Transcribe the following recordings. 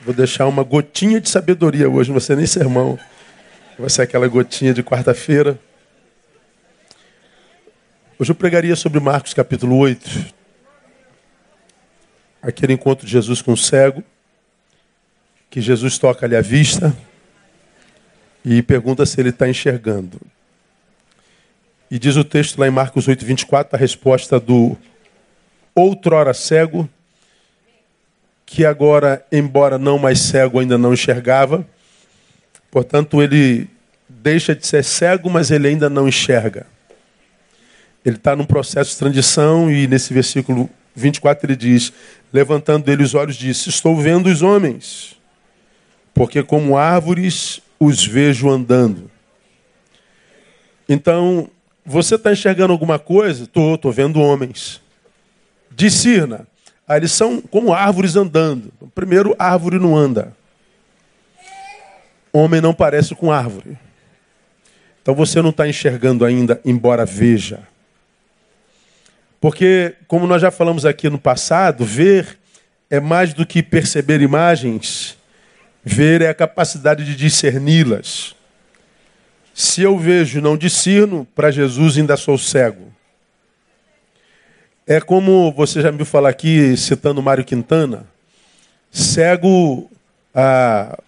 Vou deixar uma gotinha de sabedoria hoje, não vai ser nem sermão. Vai ser aquela gotinha de quarta-feira. Hoje eu pregaria sobre Marcos capítulo 8. Aquele encontro de Jesus com o cego, que Jesus toca ali à vista e pergunta se ele está enxergando. E diz o texto lá em Marcos 8, 24, a resposta do outrora cego, que agora, embora não mais cego, ainda não enxergava. Portanto, ele deixa de ser cego, mas ele ainda não enxerga. Ele está num processo de transição e nesse versículo 24 ele diz: Levantando ele os olhos, disse: Estou vendo os homens, porque como árvores os vejo andando. Então, você está enxergando alguma coisa? Estou, estou vendo homens. Discirna. Ah, eles são como árvores andando. Primeiro, árvore não anda. Homem não parece com árvore. Então você não está enxergando ainda, embora veja. Porque, como nós já falamos aqui no passado, ver é mais do que perceber imagens, ver é a capacidade de discerni-las. Se eu vejo e não discerno, para Jesus ainda sou cego. É como você já me viu falar aqui, citando Mário Quintana, cego, ah,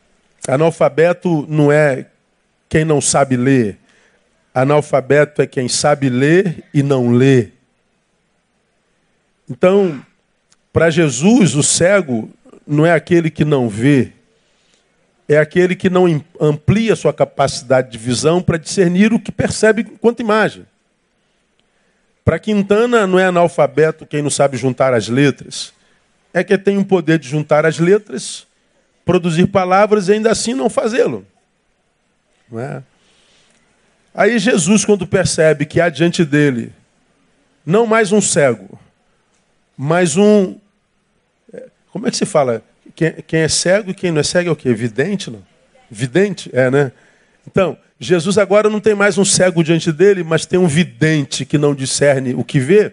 analfabeto não é quem não sabe ler. Analfabeto é quem sabe ler e não lê. Então, para Jesus, o cego não é aquele que não vê, é aquele que não amplia sua capacidade de visão para discernir o que percebe enquanto imagem. Para Quintana, não é analfabeto quem não sabe juntar as letras. É que tem o poder de juntar as letras, produzir palavras e ainda assim não fazê-lo. Não é? Aí Jesus, quando percebe que há diante dele não mais um cego, mas um. É, como é que se fala? Quem, é cego e quem não é cego é o quê? Vidente? Não? Vidente? É, né? Então, Jesus agora não tem mais um cego diante dele, mas tem um vidente que não discerne o que vê.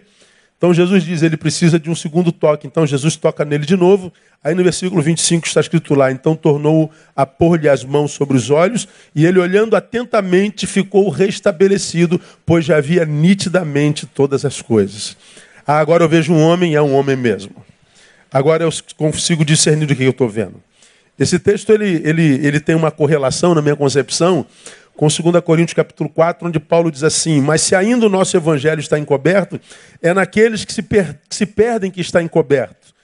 Então Jesus diz, ele precisa de um segundo toque. Então Jesus toca nele de novo. Aí no versículo 25 está escrito lá: Então tornou a pôr-lhe as mãos sobre os olhos, e ele, olhando atentamente, ficou restabelecido, pois já via nitidamente todas as coisas. Ah, agora eu vejo um homem é um homem mesmo. Agora eu consigo discernir do que eu estou vendo. Esse texto ele, ele, ele tem uma correlação, na minha concepção, com 2 Coríntios capítulo 4, onde Paulo diz assim: Mas se ainda o nosso evangelho está encoberto, é naqueles que se, per que se perdem que está encoberto,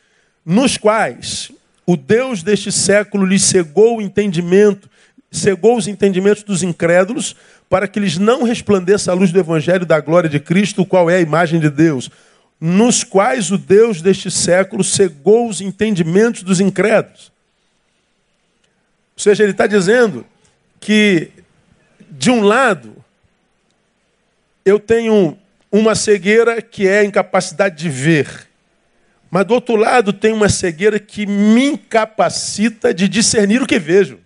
nos quais o Deus deste século lhes cegou o entendimento, cegou os entendimentos dos incrédulos, para que lhes não resplandeça a luz do evangelho da glória de Cristo, o qual é a imagem de Deus, nos quais o Deus deste século cegou os entendimentos dos incrédulos. Ou seja, ele está dizendo que de um lado, eu tenho uma cegueira que é a incapacidade de ver. Mas do outro lado, tem uma cegueira que me incapacita de discernir o que vejo.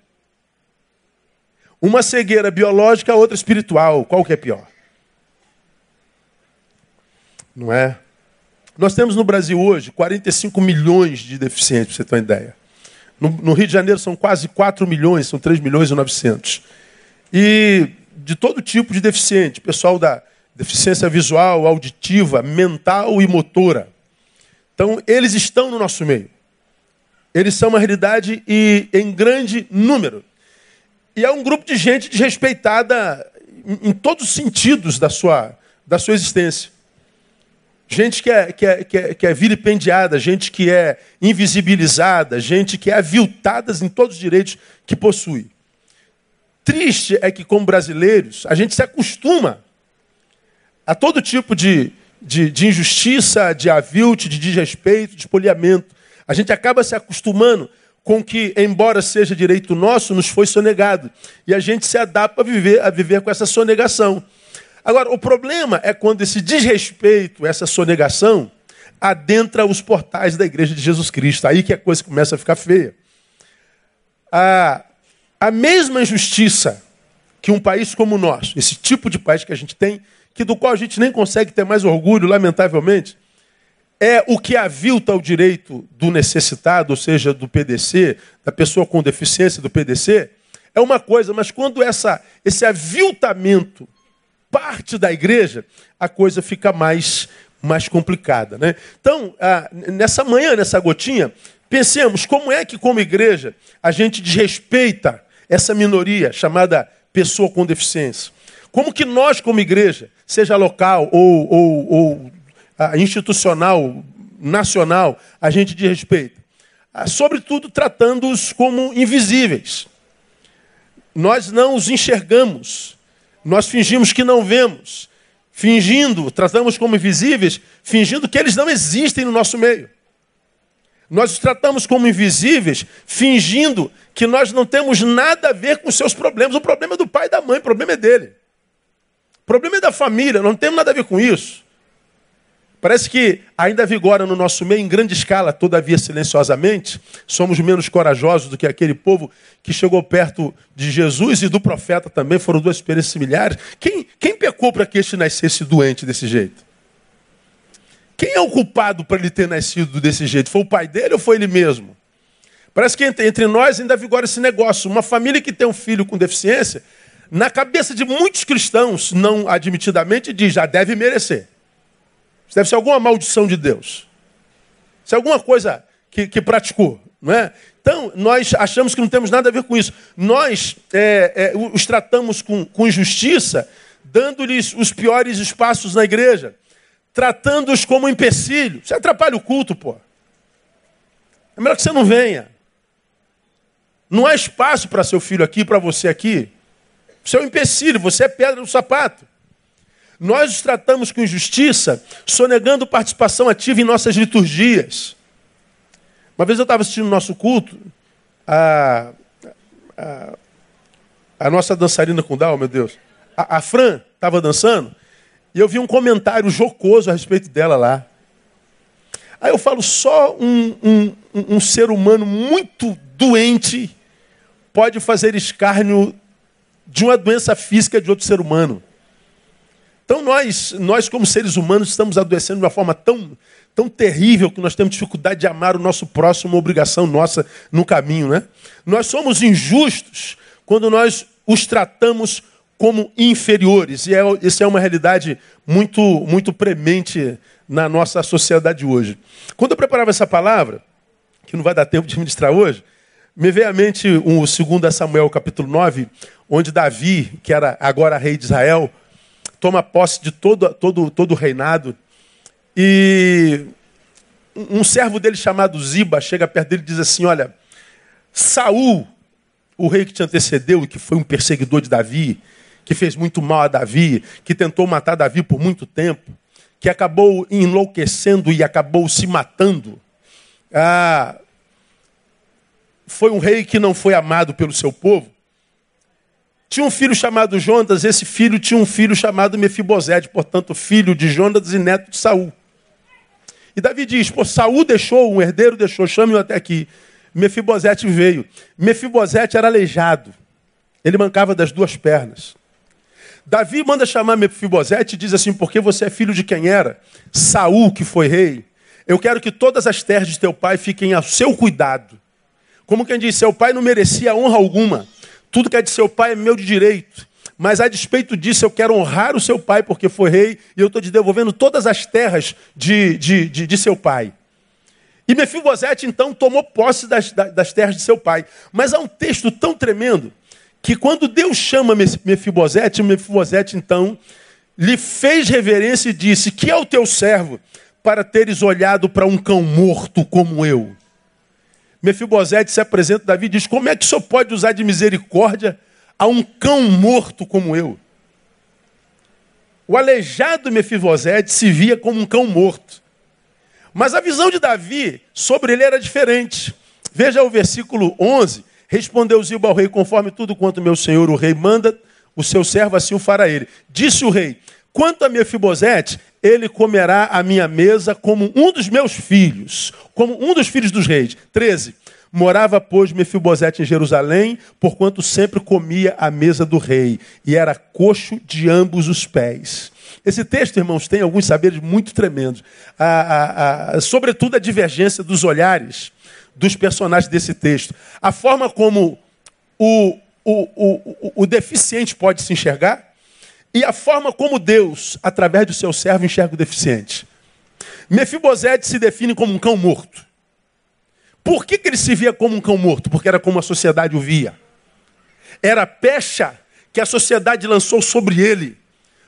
Uma cegueira biológica, outra espiritual. Qual que é pior? Não é? Nós temos no Brasil hoje 45 milhões de deficientes, para você ter uma ideia. No, no, Rio de Janeiro são quase 4 milhões, são 3 milhões e 900 e de todo tipo de deficiente, pessoal da deficiência visual, auditiva, mental e motora. Então, eles estão no nosso meio. Eles são uma realidade e em grande número. E é um grupo de gente desrespeitada em, em todos os sentidos da sua, da sua existência. Gente que é, que, é, que, é, que é vilipendiada, gente que é invisibilizada, gente que é aviltada em todos os direitos que possui triste é que, como brasileiros, a gente se acostuma a todo tipo de, de, de injustiça, de avilte, de desrespeito, de poliamento. A gente acaba se acostumando com que, embora seja direito nosso, nos foi sonegado. E a gente se adapta a viver, a viver com essa sonegação. Agora, o problema é quando esse desrespeito, essa sonegação, adentra os portais da igreja de Jesus Cristo. Aí que a coisa começa a ficar feia. Ah, a mesma injustiça que um país como o nosso, esse tipo de país que a gente tem, que do qual a gente nem consegue ter mais orgulho, lamentavelmente, é o que avilta o direito do necessitado, ou seja, do PDC, da pessoa com deficiência do PDC, é uma coisa, mas quando essa, esse aviltamento parte da igreja, a coisa fica mais, mais complicada. Né? Então, ah, nessa manhã, nessa gotinha, pensemos como é que, como igreja, a gente desrespeita essa minoria chamada pessoa com deficiência. Como que nós, como igreja, seja local ou, ou, ou institucional, nacional, a gente de respeito. Ah, sobretudo tratando-os como invisíveis. Nós não os enxergamos, nós fingimos que não vemos, fingindo, tratamos como invisíveis, fingindo que eles não existem no nosso meio. Nós os tratamos como invisíveis, fingindo que nós não temos nada a ver com seus problemas. O problema é do pai e da mãe, o problema é dele. O problema é da família, não temos nada a ver com isso. Parece que ainda vigora no nosso meio, em grande escala, todavia silenciosamente, somos menos corajosos do que aquele povo que chegou perto de Jesus e do profeta também, foram duas experiências similares. Quem, quem pecou para que este nascesse doente desse jeito? Quem é o culpado para ele ter nascido desse jeito? Foi o pai dele ou foi ele mesmo? Parece que entre, entre nós ainda vigora esse negócio. Uma família que tem um filho com deficiência, na cabeça de muitos cristãos, não admitidamente, diz, já deve merecer. Isso deve ser alguma maldição de Deus. Isso é alguma coisa que, que praticou. Não é? Então, nós achamos que não temos nada a ver com isso. Nós é, é, os tratamos com, com injustiça, dando-lhes os piores espaços na igreja, tratando-os como empecilho. Você atrapalha o culto, pô. É melhor que você não venha. Não há espaço para seu filho aqui, para você aqui. Você é um empecilho, você é pedra no sapato. Nós os tratamos com injustiça, sonegando participação ativa em nossas liturgias. Uma vez eu estava assistindo o nosso culto, a, a, a, nossa dançarina com Dal, meu Deus, a, a Fran estava dançando, e eu vi um comentário jocoso a respeito dela lá. Aí eu falo, só um, um, um ser humano muito doente pode fazer escárnio de uma doença física de outro ser humano. Então nós, nós como seres humanos, estamos adoecendo de uma forma tão, tão terrível que nós temos dificuldade de amar o nosso próximo, uma obrigação nossa no caminho, né? Nós somos injustos quando nós os tratamos como inferiores. E é, isso é uma realidade muito, muito premente na nossa sociedade hoje. Quando eu preparava essa palavra, que não vai dar tempo de ministrar hoje, me veio à mente o um, 2 Samuel capítulo 9, onde Davi, que era agora rei de Israel, toma posse de todo, todo, todo o reinado. E um servo dele chamado Ziba chega perto dele e diz assim: Olha, Saul, o rei que te antecedeu e que foi um perseguidor de Davi, que fez muito mal a Davi, que tentou matar Davi por muito tempo, que acabou enlouquecendo e acabou se matando. Ah, foi um rei que não foi amado pelo seu povo. Tinha um filho chamado Jonas, esse filho tinha um filho chamado Mefibosete, portanto, filho de Jonas e neto de Saul. E Davi diz: Pô, Saul deixou, um herdeiro deixou, chame-o até aqui. Mefibosete veio. Mefibosete era aleijado. Ele mancava das duas pernas. Davi manda chamar Mefibosete e diz assim: Porque você é filho de quem era? Saul, que foi rei. Eu quero que todas as terras de teu pai fiquem a seu cuidado. Como quem diz, seu pai não merecia honra alguma. Tudo que é de seu pai é meu de direito. Mas a despeito disso, eu quero honrar o seu pai, porque foi rei, e eu estou te devolvendo todas as terras de, de, de, de seu pai. E Mefibosete, então, tomou posse das, das terras de seu pai. Mas há um texto tão tremendo, que quando Deus chama Mefibosete, Mefibosete, então, lhe fez reverência e disse, que é o teu servo, para teres olhado para um cão morto como eu. Mefibosete se apresenta a Davi e diz: Como é que o senhor pode usar de misericórdia a um cão morto como eu? O aleijado Mefibosete se via como um cão morto. Mas a visão de Davi sobre ele era diferente. Veja o versículo 11. Respondeu Ziba ao rei, conforme tudo quanto meu senhor o rei manda, o seu servo assim o fará ele. Disse o rei, quanto a Mefibosete, ele comerá a minha mesa como um dos meus filhos, como um dos filhos dos reis. 13. Morava, pois, Mefibosete em Jerusalém, porquanto sempre comia à mesa do rei, e era coxo de ambos os pés. Esse texto, irmãos, tem alguns saberes muito tremendos. A, a, a, sobretudo a divergência dos olhares dos personagens desse texto. A forma como o, o, o, o deficiente pode se enxergar e a forma como Deus, através do seu servo, enxerga o deficiente. Mefibosete se define como um cão morto. Por que, que ele se via como um cão morto? Porque era como a sociedade o via. Era a pecha que a sociedade lançou sobre ele.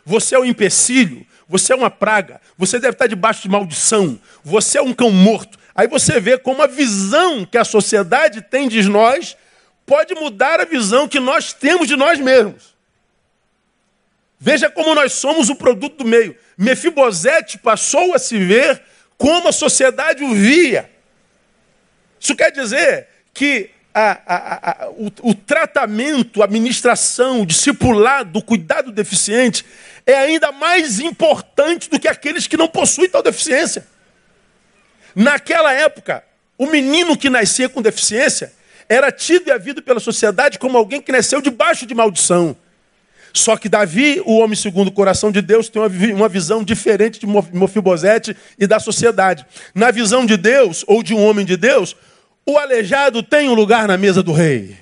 Você é um empecilho, você é uma praga, você deve estar debaixo de maldição, você é um cão morto. Aí você vê como a visão que a sociedade tem de nós pode mudar a visão que nós temos de nós mesmos. Veja como nós somos o produto do meio. Mefibosete passou a se ver como a sociedade o via. Isso quer dizer que a, a, a, o, o, tratamento, a administração, o discipulado, o cuidado deficiente é ainda mais importante do que aqueles que não possuem tal deficiência. Naquela época, o menino que nascia com deficiência era tido e havido pela sociedade como alguém que nasceu debaixo de maldição. Só que Davi, o homem segundo o coração de Deus, tem uma visão diferente de Mofibosete e da sociedade. Na visão de Deus, ou de um homem de Deus, o aleijado tem um lugar na mesa do rei.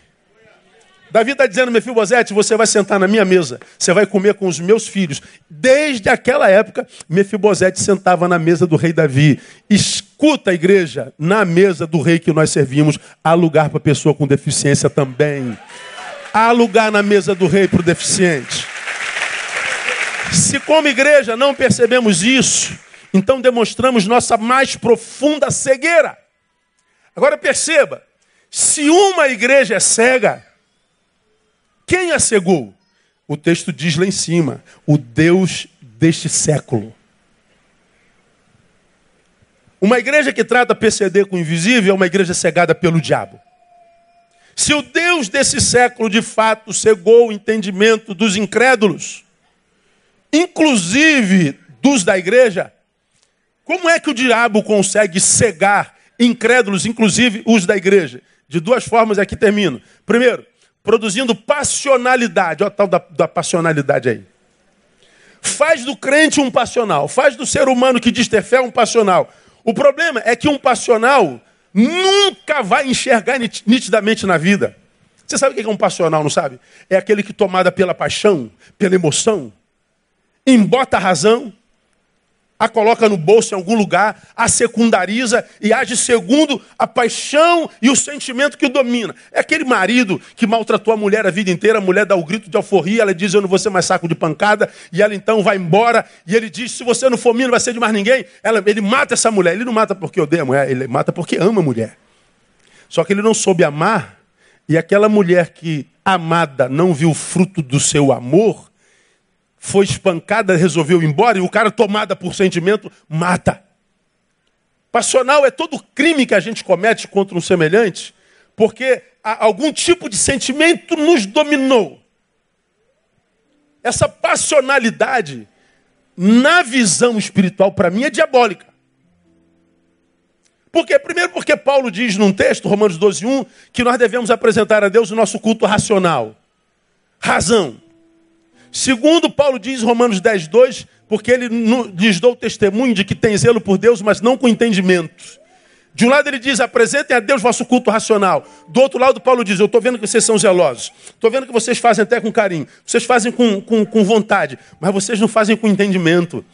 Davi está dizendo, Mefibosete, você vai sentar na minha mesa, você vai comer com os meus filhos. Desde aquela época, Mefibosete sentava na mesa do rei Davi. Escuta igreja, na mesa do rei que nós servimos, há lugar para pessoa com deficiência também. Há lugar na mesa do rei para o deficiente. Se como igreja não percebemos isso, então demonstramos nossa mais profunda cegueira. Agora perceba, se uma igreja é cega, quem a cegou? O texto diz lá em cima: o Deus deste século. Uma igreja que trata PCD com o invisível é uma igreja cegada pelo diabo. Se o Deus desse século de fato cegou o entendimento dos incrédulos, inclusive dos da igreja, como é que o diabo consegue cegar incrédulos, inclusive os da igreja? De duas formas aqui termino. Primeiro, produzindo passionalidade. Olha a tal da, da passionalidade aí. Faz do crente um passional, faz do ser humano que diz ter fé um passional. O problema é que um passional nunca vai enxergar nitidamente na vida. Você sabe o que é um passional, não sabe? É aquele que tomada pela paixão, pela emoção, embota a razão, a coloca no bolso em algum lugar, a secundariza e age segundo a paixão e o sentimento que o domina. É aquele marido que maltratou a mulher a vida inteira, a mulher dá o grito de alforria, ela diz: Eu não vou ser mais saco de pancada, e ela então vai embora, e ele diz: Se você não for mim, não vai ser de mais ninguém. Ela, ele mata essa mulher. Ele não mata porque odeia a mulher, ele mata porque ama a mulher. Só que ele não soube amar, e aquela mulher que amada não viu o fruto do seu amor, foi espancada, resolveu ir embora, e o cara, tomada por sentimento, mata. Passional é todo crime que a gente comete contra um semelhante, porque algum tipo de sentimento nos dominou. Essa passionalidade, na visão espiritual, para mim, é diabólica. Por quê? Primeiro, porque Paulo diz num texto, Romanos 12, 1, que nós devemos apresentar a Deus o nosso culto racional. Razão. Segundo, Paulo diz Romanos 10, 2, porque ele lhes dou testemunho de que tem zelo por Deus, mas não com entendimento. De um lado ele diz, apresentem a Deus vosso culto racional. Do outro lado, Paulo diz, eu estou vendo que vocês são zelosos. Estou vendo que vocês fazem até com carinho. Vocês fazem com, com, com vontade, mas vocês não fazem com entendimento.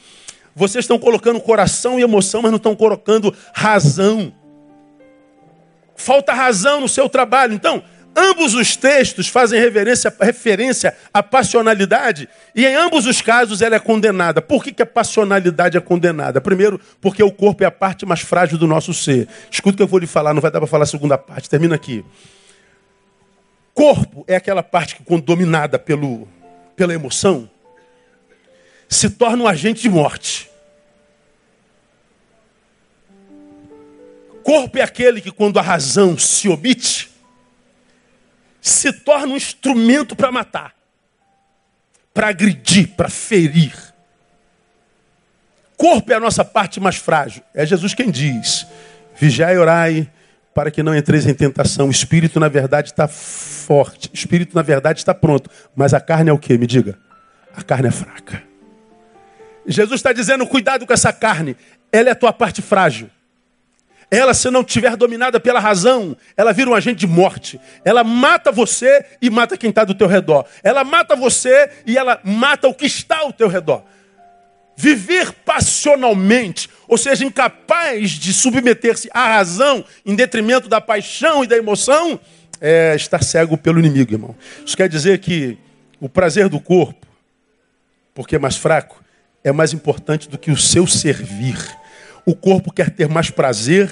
Vocês estão colocando coração e emoção, mas não estão colocando razão. Falta razão no seu trabalho. Então, Ambos os textos fazem referência, à passionalidade e em ambos os casos ela é condenada. Por que, que a passionalidade é condenada? Primeiro, porque o corpo é a parte mais frágil do nosso ser. Escuta o que eu vou lhe falar, não vai dar para falar a segunda parte. Termina aqui. Corpo é aquela parte que, quando dominada pelo, pela emoção, se torna um agente de morte. Corpo é aquele que, quando a razão se omite, se torna um instrumento para matar, para agredir, para ferir. Corpo é a nossa parte mais frágil. É Jesus quem diz: vigiai e orai para que não entreis em tentação. O espírito, na verdade, está forte. O espírito, na verdade, está pronto. Mas a carne é o que? Me diga. A carne é fraca. Jesus está dizendo: cuidado com essa carne, ela é a tua parte frágil. Ela, se não tiver dominada pela razão, ela vira um agente de morte. Ela mata você e mata quem está do teu redor. Ela mata você e ela mata o que está ao teu redor. Viver passionalmente, ou seja, incapaz de submeter-se à razão em detrimento da paixão e da emoção, é estar cego pelo inimigo, irmão. Isso quer dizer que o prazer do corpo, porque é mais fraco, é mais importante do que o seu servir. O corpo quer ter mais prazer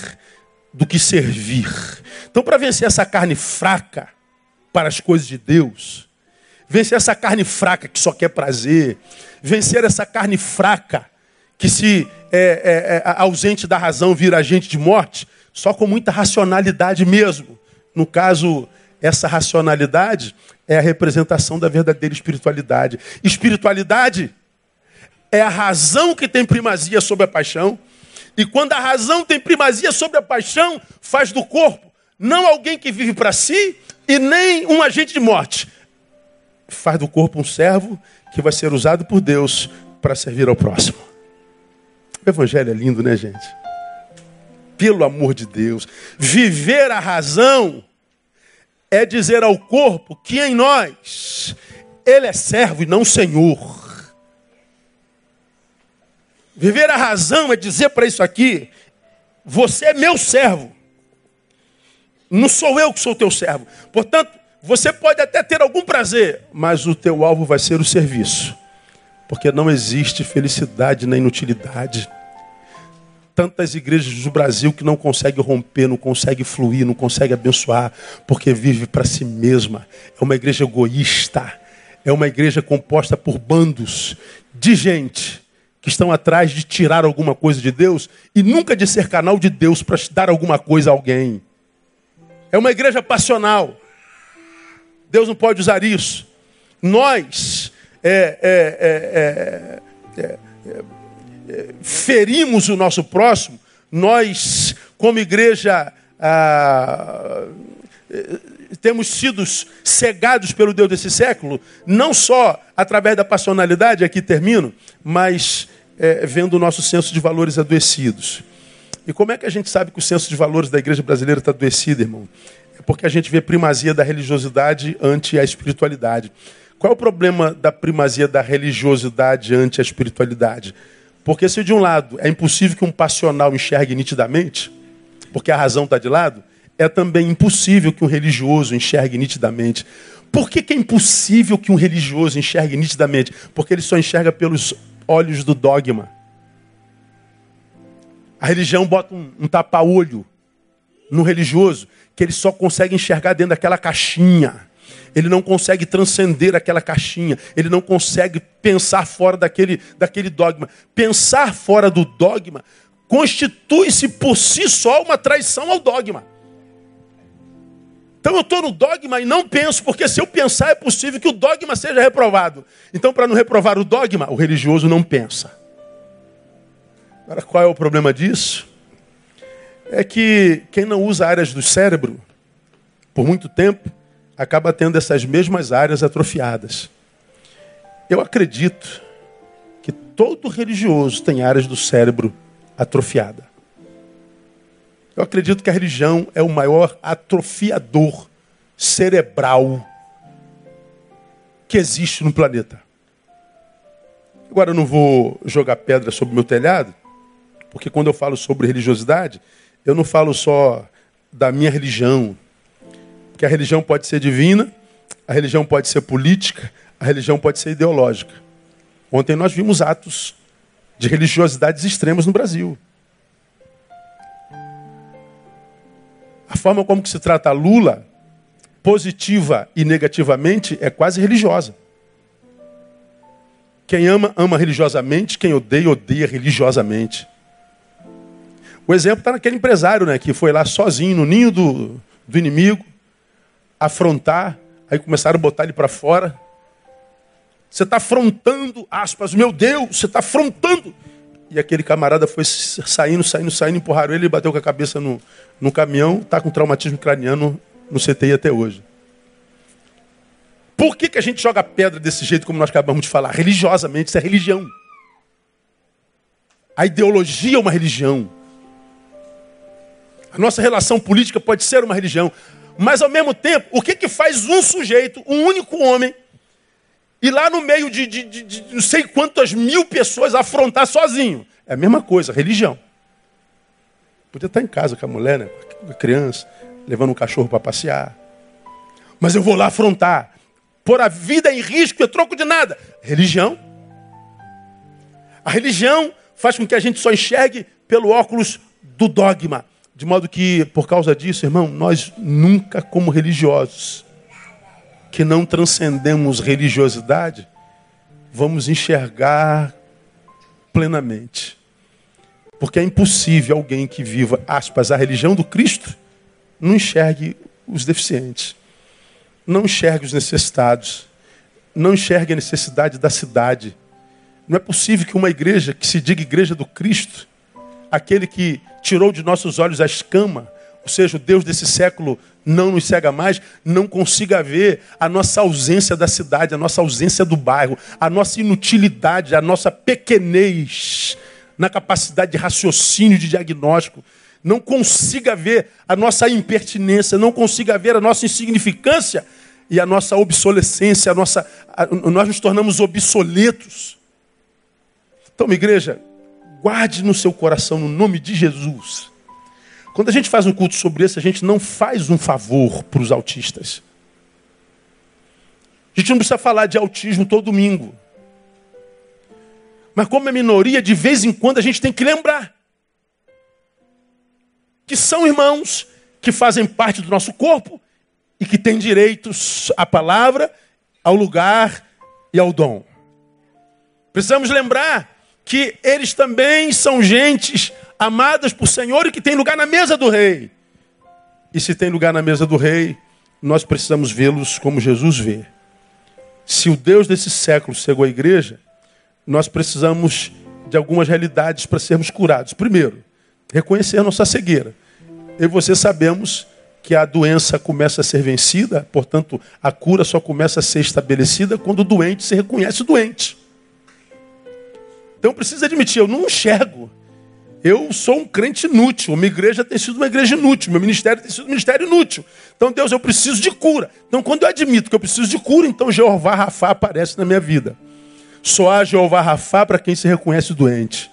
do que servir. Então, para vencer essa carne fraca para as coisas de Deus, vencer essa carne fraca que só quer prazer, vencer essa carne fraca que se é, é, é, ausente da razão vira agente de morte, só com muita racionalidade mesmo. No caso, essa racionalidade é a representação da verdadeira espiritualidade. Espiritualidade é a razão que tem primazia sobre a paixão. E quando a razão tem primazia sobre a paixão, faz do corpo não alguém que vive para si e nem um agente de morte. Faz do corpo um servo que vai ser usado por Deus para servir ao próximo. O evangelho é lindo, né, gente? Pelo amor de Deus. Viver a razão é dizer ao corpo que em nós ele é servo e não senhor. Viver a razão é dizer para isso aqui: você é meu servo. Não sou eu que sou teu servo. Portanto, você pode até ter algum prazer, mas o teu alvo vai ser o serviço. Porque não existe felicidade na inutilidade. Tantas igrejas do Brasil que não conseguem romper, não conseguem fluir, não conseguem abençoar, porque vive para si mesma. É uma igreja egoísta. É uma igreja composta por bandos de gente que estão atrás de tirar alguma coisa de Deus e nunca de ser canal de Deus para dar alguma coisa a alguém. É uma igreja passional. Deus não pode usar isso. Nós é, é, é, ferimos o nosso próximo, nós, como igreja, ah, temos sido cegados pelo Deus desse século, não só através da passionalidade, aqui termino, mas é, vendo o nosso senso de valores adoecidos. E como é que a gente sabe que o senso de valores da igreja brasileira está adoecido, irmão? É porque a gente vê primazia da religiosidade ante a espiritualidade. Qual é o problema da primazia da religiosidade ante a espiritualidade? Porque se de um lado é impossível que um passional enxergue nitidamente, porque a razão está de lado, é também impossível que um religioso enxergue nitidamente. Por que, que é impossível que um religioso enxergue nitidamente? Porque ele só enxerga pelos olhos do dogma. A religião bota um, um tapa-olho no religioso que ele só consegue enxergar dentro daquela caixinha. Ele não consegue transcender aquela caixinha. Ele não consegue pensar fora daquele, daquele dogma. Pensar fora do dogma constitui-se por si só uma traição ao dogma. Então eu estou no dogma e não penso, porque se eu pensar é possível que o dogma seja reprovado. Então, para não reprovar o dogma, o religioso não pensa. Agora, qual é o problema disso? É que quem não usa áreas do cérebro por muito tempo acaba tendo essas mesmas áreas atrofiadas. Eu acredito que todo religioso tem áreas do cérebro atrofiada. Eu acredito que a religião é o maior atrofiador cerebral que existe no planeta. Agora eu não vou jogar pedra sobre o meu telhado, porque quando eu falo sobre religiosidade, eu não falo só da minha religião. Porque a religião pode ser divina, a religião pode ser política, a religião pode ser ideológica. Ontem nós vimos atos de religiosidades extremas no Brasil. Forma como se trata Lula, positiva e negativamente, é quase religiosa. Quem ama, ama religiosamente, quem odeia, odeia religiosamente. O exemplo está naquele empresário né, que foi lá sozinho no ninho do, do inimigo, afrontar, aí começaram a botar ele para fora. Você está afrontando, aspas, meu Deus, você está afrontando. E aquele camarada foi saindo, saindo, saindo, empurraram ele e bateu com a cabeça no, no caminhão, está com traumatismo craniano no CTI até hoje. Por que, que a gente joga pedra desse jeito, como nós acabamos de falar? Religiosamente, isso é religião. A ideologia é uma religião. A nossa relação política pode ser uma religião. Mas ao mesmo tempo, o que, que faz um sujeito, um único homem, e lá no meio de, de, de, de, não sei quantas mil pessoas afrontar sozinho? É a mesma coisa, religião. Podia estar em casa com a mulher, né? com a criança, levando um cachorro para passear. Mas eu vou lá afrontar. Pôr a vida em risco e troco de nada. Religião. A religião faz com que a gente só enxergue pelo óculos do dogma. De modo que, por causa disso, irmão, nós nunca, como religiosos, que não transcendemos religiosidade, vamos enxergar plenamente. Porque é impossível alguém que viva, aspas, a religião do Cristo, não enxergue os deficientes, não enxergue os necessitados, não enxergue a necessidade da cidade. Não é possível que uma igreja que se diga igreja do Cristo, aquele que tirou de nossos olhos a escama, ou seja, o Deus desse século não nos cega mais, não consiga ver a nossa ausência da cidade, a nossa ausência do bairro, a nossa inutilidade, a nossa pequenez na capacidade de raciocínio, de diagnóstico, não consiga ver a nossa impertinência, não consiga ver a nossa insignificância e a nossa obsolescência, a nossa, a, nós nos tornamos obsoletos. Então, igreja, guarde no seu coração, no nome de Jesus. Quando a gente faz um culto sobre isso, a gente não faz um favor para os autistas. A gente não precisa falar de autismo todo domingo. Mas como é minoria, de vez em quando a gente tem que lembrar. Que são irmãos que fazem parte do nosso corpo e que têm direitos à palavra, ao lugar e ao dom. Precisamos lembrar que eles também são gentes amadas por Senhor e que tem lugar na mesa do rei. E se tem lugar na mesa do rei, nós precisamos vê-los como Jesus vê. Se o Deus desse século cegou a igreja, nós precisamos de algumas realidades para sermos curados. Primeiro, reconhecer a nossa cegueira. Eu e você sabemos que a doença começa a ser vencida, portanto, a cura só começa a ser estabelecida quando o doente se reconhece doente. Então precisa admitir, eu não enxergo. Eu sou um crente inútil. Minha igreja tem sido uma igreja inútil. Meu ministério tem sido um ministério inútil. Então, Deus, eu preciso de cura. Então, quando eu admito que eu preciso de cura, então Jeová Rafá aparece na minha vida. Só há Jeová Rafá para quem se reconhece doente.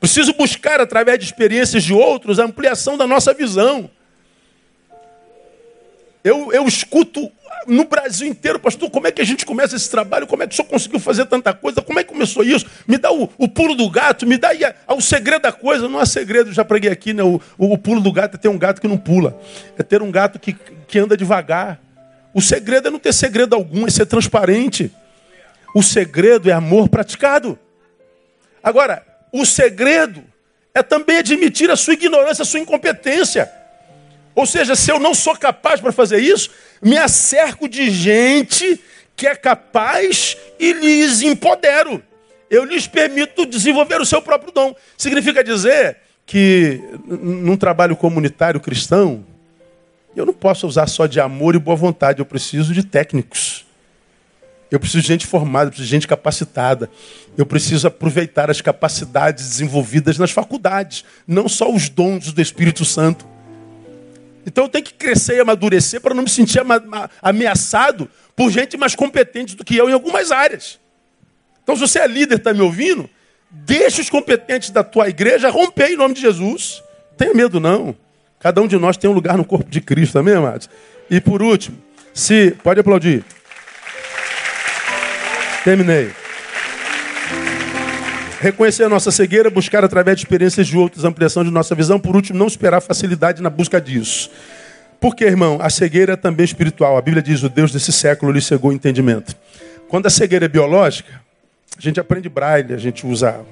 Preciso buscar, através de experiências de outros, a ampliação da nossa visão. Eu, eu escuto no Brasil inteiro, pastor, como é que a gente começa esse trabalho? Como é que o senhor conseguiu fazer tanta coisa? Como é que começou isso? Me dá o, o pulo do gato, me dá aí a, a, o segredo da coisa. Não há segredo, já preguei aqui, né? O, o, o, pulo do gato é ter um gato que não pula. É ter um gato que, que anda devagar. O segredo é não ter segredo algum, é ser transparente. O segredo é amor praticado. Agora, o segredo é também admitir a sua ignorância, a sua incompetência. Ou seja, se eu não sou capaz para fazer isso, me acerco de gente que é capaz e lhes empodero. Eu lhes permito desenvolver o seu próprio dom. Significa dizer que num trabalho comunitário cristão, eu não posso usar só de amor e boa vontade, eu preciso de técnicos. Eu preciso de gente formada, eu preciso de gente capacitada. Eu preciso aproveitar as capacidades desenvolvidas nas faculdades, não só os dons do Espírito Santo. Então eu tenho que crescer e amadurecer para não me sentir ameaçado por gente mais competente do que eu em algumas áreas. Então, se você é líder, está me ouvindo, deixa os competentes da tua igreja romper em nome de Jesus. Tenha medo, não. Cada um de nós tem um lugar no corpo de Cristo, amém, amados? E por último, se. Pode aplaudir. Terminei. Reconhecer a nossa cegueira, buscar através de experiências de outros ampliação de nossa visão. Por último, não esperar facilidade na busca disso. Porque, irmão, a cegueira é também espiritual. A Bíblia diz: o Deus desse século lhe cegou o entendimento. Quando a cegueira é biológica, a gente aprende braille, a gente usa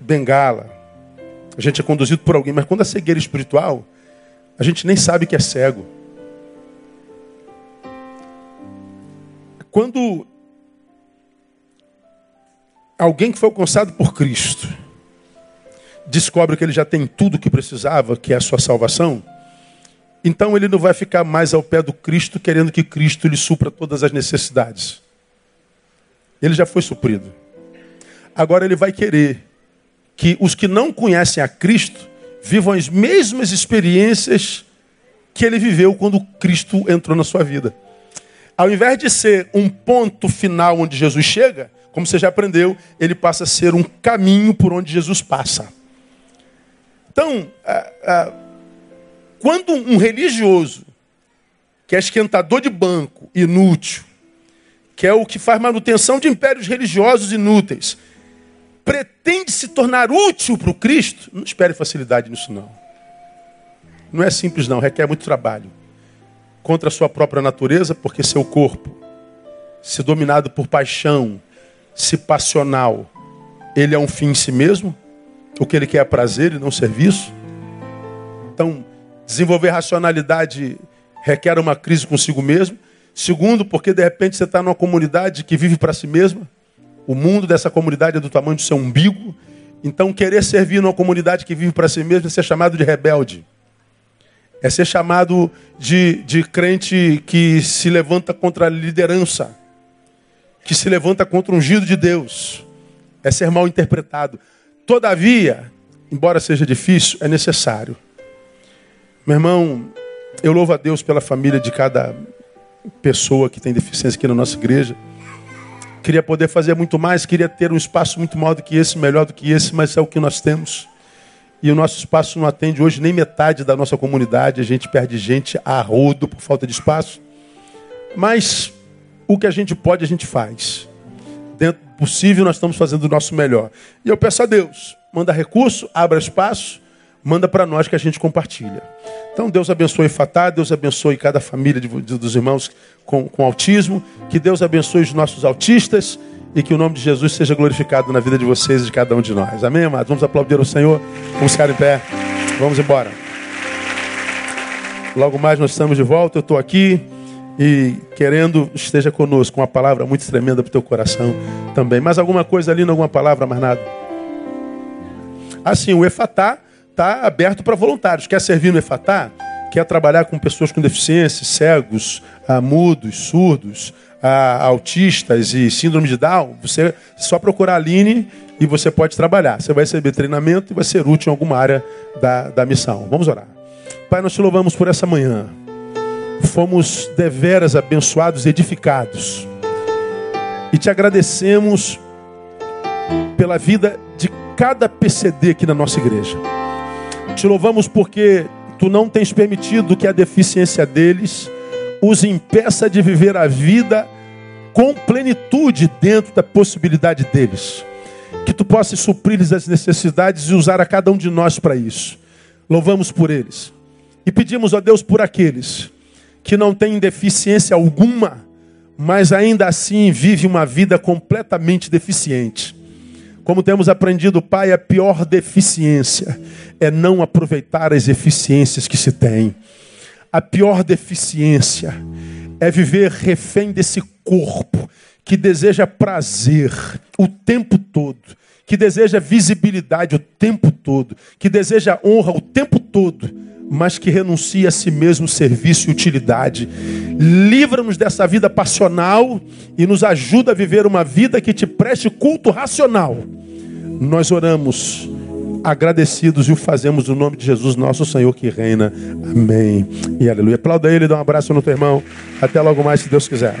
bengala, a gente é conduzido por alguém. Mas quando a cegueira é espiritual, a gente nem sabe que é cego. Quando Alguém que foi alcançado por Cristo descobre que ele já tem tudo o que precisava, que é a sua salvação. Então ele não vai ficar mais ao pé do Cristo querendo que Cristo lhe supra todas as necessidades. Ele já foi suprido. Agora ele vai querer que os que não conhecem a Cristo vivam as mesmas experiências que ele viveu quando Cristo entrou na sua vida. Ao invés de ser um ponto final onde Jesus chega, como você já aprendeu, ele passa a ser um caminho por onde Jesus passa. Então, quando um religioso, que é esquentador de banco, inútil, que é o que faz manutenção de impérios religiosos inúteis, pretende se tornar útil para o Cristo, não espere facilidade nisso não. Não é simples não, requer muito trabalho. Contra a sua própria natureza, porque seu corpo, se dominado por paixão, se passional, ele é um fim em si mesmo, o que ele quer é prazer e não serviço. Então, desenvolver racionalidade requer uma crise consigo mesmo. Segundo, porque de repente você está numa comunidade que vive para si mesma. O mundo dessa comunidade é do tamanho do seu umbigo. Então, querer servir numa comunidade que vive para si mesmo é ser chamado de rebelde. É ser chamado de, de crente que se levanta contra a liderança, que se levanta contra o ungido de Deus. É ser mal interpretado. Todavia, embora seja difícil, é necessário. Meu irmão, eu louvo a Deus pela família de cada pessoa que tem deficiência aqui na nossa igreja. Queria poder fazer muito mais, queria ter um espaço muito maior do que esse, melhor do que esse, mas é o que nós temos. E o nosso espaço não atende hoje nem metade da nossa comunidade. A gente perde gente a rodo por falta de espaço. Mas o que a gente pode, a gente faz. Dentro do possível, nós estamos fazendo o nosso melhor. E eu peço a Deus, manda recurso, abra espaço, manda para nós que a gente compartilha. Então Deus abençoe Fatá, Deus abençoe cada família de, de, dos irmãos com, com autismo, que Deus abençoe os nossos autistas e que o nome de Jesus seja glorificado na vida de vocês e de cada um de nós. Amém, amados? Vamos aplaudir o Senhor, vamos ficar em pé, vamos embora. Logo mais nós estamos de volta, eu estou aqui e querendo esteja conosco, uma palavra muito tremenda para o teu coração também. Mais alguma coisa ali, alguma palavra, mais nada? Assim, o Efatá está aberto para voluntários. Quer servir no Efatá? Quer trabalhar com pessoas com deficiência, cegos, ah, mudos, surdos, ah, autistas e síndrome de Down? Você só procurar a Aline e você pode trabalhar. Você vai receber treinamento e vai ser útil em alguma área da, da missão. Vamos orar. Pai, nós te louvamos por essa manhã. Fomos deveras abençoados e edificados. E te agradecemos pela vida de cada PCD aqui na nossa igreja. Te louvamos porque tu não tens permitido que a deficiência deles os impeça de viver a vida com plenitude dentro da possibilidade deles. Que tu possas suprir-lhes as necessidades e usar a cada um de nós para isso. Louvamos por eles. E pedimos a Deus por aqueles que não têm deficiência alguma, mas ainda assim vive uma vida completamente deficiente. Como temos aprendido, Pai, a pior deficiência é não aproveitar as eficiências que se tem. A pior deficiência é viver refém desse corpo que deseja prazer o tempo todo, que deseja visibilidade o tempo todo, que deseja honra o tempo todo, mas que renuncia a si mesmo serviço e utilidade. Livra-nos dessa vida passional e nos ajuda a viver uma vida que te preste culto racional. Nós oramos agradecidos e o fazemos no nome de Jesus, nosso Senhor que reina. Amém e aleluia. Aplauda ele, dá um abraço no teu irmão. Até logo mais, se Deus quiser.